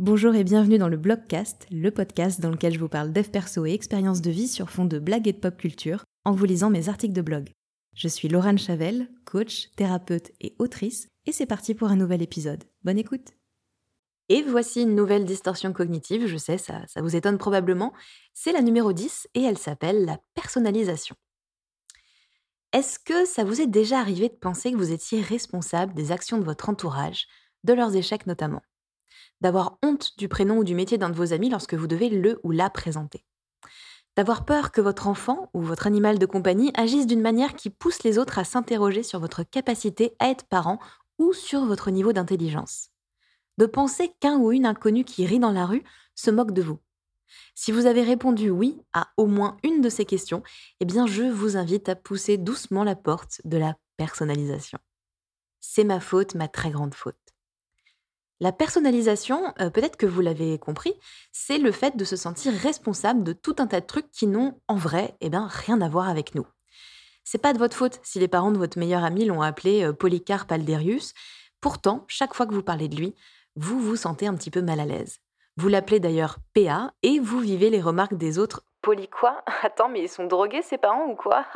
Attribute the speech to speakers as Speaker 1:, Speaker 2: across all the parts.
Speaker 1: Bonjour et bienvenue dans le Blogcast, le podcast dans lequel je vous parle dev perso et expériences de vie sur fond de blagues et de pop culture en vous lisant mes articles de blog. Je suis Laurent Chavel, coach, thérapeute et autrice, et c'est parti pour un nouvel épisode. Bonne écoute Et voici une nouvelle distorsion cognitive, je sais, ça, ça vous étonne probablement. C'est la numéro 10 et elle s'appelle la personnalisation. Est-ce que ça vous est déjà arrivé de penser que vous étiez responsable des actions de votre entourage, de leurs échecs notamment? D'avoir honte du prénom ou du métier d'un de vos amis lorsque vous devez le ou la présenter. D'avoir peur que votre enfant ou votre animal de compagnie agisse d'une manière qui pousse les autres à s'interroger sur votre capacité à être parent ou sur votre niveau d'intelligence. De penser qu'un ou une inconnue qui rit dans la rue se moque de vous. Si vous avez répondu oui à au moins une de ces questions, eh bien je vous invite à pousser doucement la porte de la personnalisation. C'est ma faute, ma très grande faute. La personnalisation, euh, peut-être que vous l'avez compris, c'est le fait de se sentir responsable de tout un tas de trucs qui n'ont, en vrai, eh ben, rien à voir avec nous. C'est pas de votre faute si les parents de votre meilleur ami l'ont appelé euh, Polycarpe Alderius. Pourtant, chaque fois que vous parlez de lui, vous vous sentez un petit peu mal à l'aise. Vous l'appelez d'ailleurs PA et vous vivez les remarques des autres. Poly quoi? Attends, mais ils sont drogués ces parents ou quoi?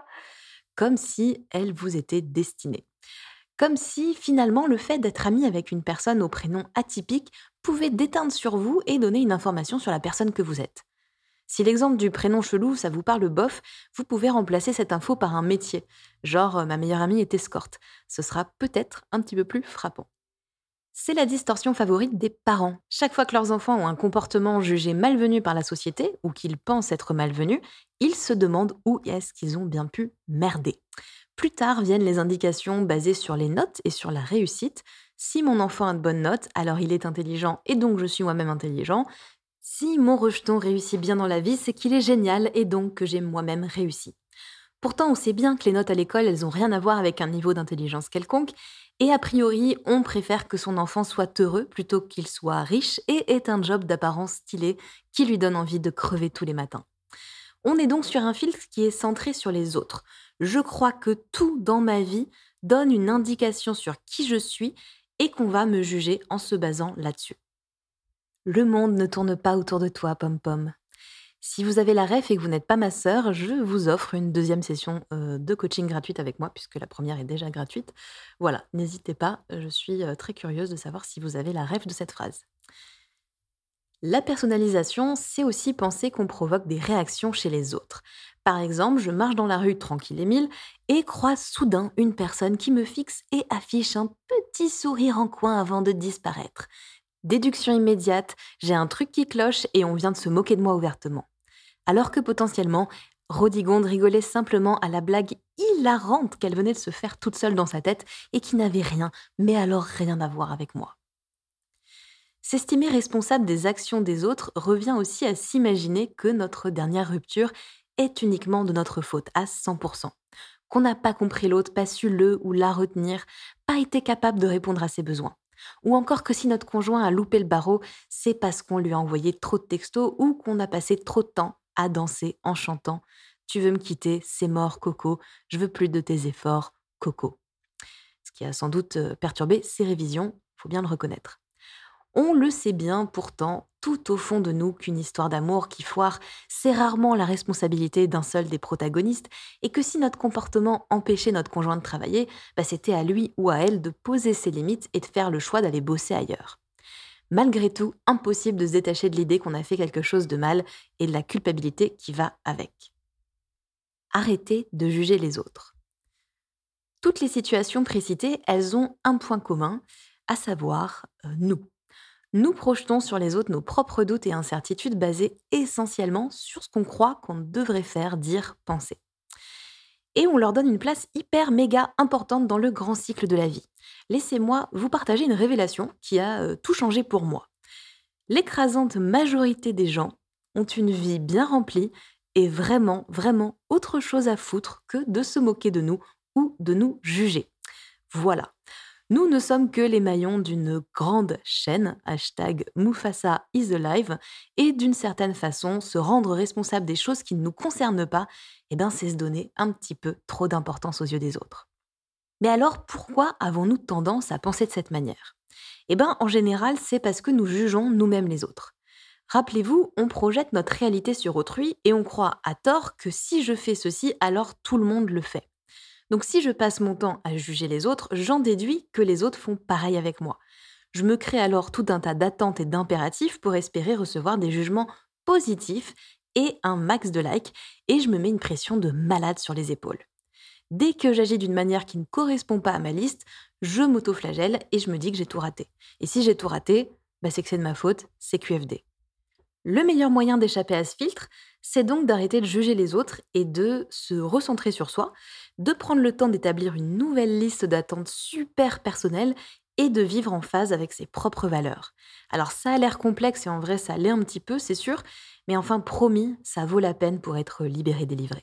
Speaker 1: Comme si elle vous était destinée. Comme si finalement le fait d'être ami avec une personne au prénom atypique pouvait déteindre sur vous et donner une information sur la personne que vous êtes. Si l'exemple du prénom chelou, ça vous parle bof, vous pouvez remplacer cette info par un métier, genre euh, ma meilleure amie est escorte. Ce sera peut-être un petit peu plus frappant. C'est la distorsion favorite des parents. Chaque fois que leurs enfants ont un comportement jugé malvenu par la société ou qu'ils pensent être malvenu, ils se demandent où est-ce qu'ils ont bien pu merder. Plus tard viennent les indications basées sur les notes et sur la réussite. Si mon enfant a de bonnes notes, alors il est intelligent et donc je suis moi-même intelligent. Si mon rejeton réussit bien dans la vie, c'est qu'il est génial et donc que j'ai moi-même réussi. Pourtant, on sait bien que les notes à l'école, elles n'ont rien à voir avec un niveau d'intelligence quelconque, et a priori, on préfère que son enfant soit heureux plutôt qu'il soit riche et ait un job d'apparence stylé qui lui donne envie de crever tous les matins. On est donc sur un filtre qui est centré sur les autres, je crois que tout dans ma vie donne une indication sur qui je suis et qu'on va me juger en se basant là-dessus. Le monde ne tourne pas autour de toi, pom pom. Si vous avez la ref et que vous n'êtes pas ma sœur, je vous offre une deuxième session euh, de coaching gratuite avec moi, puisque la première est déjà gratuite. Voilà, n'hésitez pas, je suis euh, très curieuse de savoir si vous avez la ref de cette phrase. La personnalisation, c'est aussi penser qu'on provoque des réactions chez les autres. Par exemple, je marche dans la rue tranquille et mille et croise soudain une personne qui me fixe et affiche un petit sourire en coin avant de disparaître. Déduction immédiate, j'ai un truc qui cloche et on vient de se moquer de moi ouvertement. Alors que potentiellement, Rodigonde rigolait simplement à la blague hilarante qu'elle venait de se faire toute seule dans sa tête et qui n'avait rien, mais alors rien à voir avec moi. S'estimer responsable des actions des autres revient aussi à s'imaginer que notre dernière rupture est uniquement de notre faute à 100%. Qu'on n'a pas compris l'autre, pas su le ou la retenir, pas été capable de répondre à ses besoins. Ou encore que si notre conjoint a loupé le barreau, c'est parce qu'on lui a envoyé trop de textos ou qu'on a passé trop de temps à danser en chantant Tu veux me quitter, c'est mort, Coco, je veux plus de tes efforts, Coco. Ce qui a sans doute euh, perturbé ses révisions, faut bien le reconnaître. On le sait bien pourtant, tout au fond de nous, qu'une histoire d'amour qui foire, c'est rarement la responsabilité d'un seul des protagonistes, et que si notre comportement empêchait notre conjoint de travailler, bah, c'était à lui ou à elle de poser ses limites et de faire le choix d'aller bosser ailleurs. Malgré tout, impossible de se détacher de l'idée qu'on a fait quelque chose de mal et de la culpabilité qui va avec. Arrêtez de juger les autres. Toutes les situations précitées, elles ont un point commun, à savoir euh, nous nous projetons sur les autres nos propres doutes et incertitudes basés essentiellement sur ce qu'on croit qu'on devrait faire, dire, penser. Et on leur donne une place hyper méga importante dans le grand cycle de la vie. Laissez-moi vous partager une révélation qui a euh, tout changé pour moi. L'écrasante majorité des gens ont une vie bien remplie et vraiment, vraiment autre chose à foutre que de se moquer de nous ou de nous juger. Voilà. Nous ne sommes que les maillons d'une grande chaîne, hashtag Mufasa is alive, et d'une certaine façon, se rendre responsable des choses qui ne nous concernent pas, eh ben, c'est se donner un petit peu trop d'importance aux yeux des autres. Mais alors pourquoi avons-nous tendance à penser de cette manière? Eh bien en général c'est parce que nous jugeons nous-mêmes les autres. Rappelez-vous, on projette notre réalité sur autrui et on croit à tort que si je fais ceci, alors tout le monde le fait. Donc si je passe mon temps à juger les autres, j'en déduis que les autres font pareil avec moi. Je me crée alors tout un tas d'attentes et d'impératifs pour espérer recevoir des jugements positifs et un max de likes, et je me mets une pression de malade sur les épaules. Dès que j'agis d'une manière qui ne correspond pas à ma liste, je m'auto-flagelle et je me dis que j'ai tout raté. Et si j'ai tout raté, bah c'est que c'est de ma faute, c'est QFD. Le meilleur moyen d'échapper à ce filtre, c'est donc d'arrêter de juger les autres et de se recentrer sur soi, de prendre le temps d'établir une nouvelle liste d'attentes super personnelles et de vivre en phase avec ses propres valeurs. Alors ça a l'air complexe et en vrai ça l'est un petit peu, c'est sûr, mais enfin promis, ça vaut la peine pour être libéré, délivré.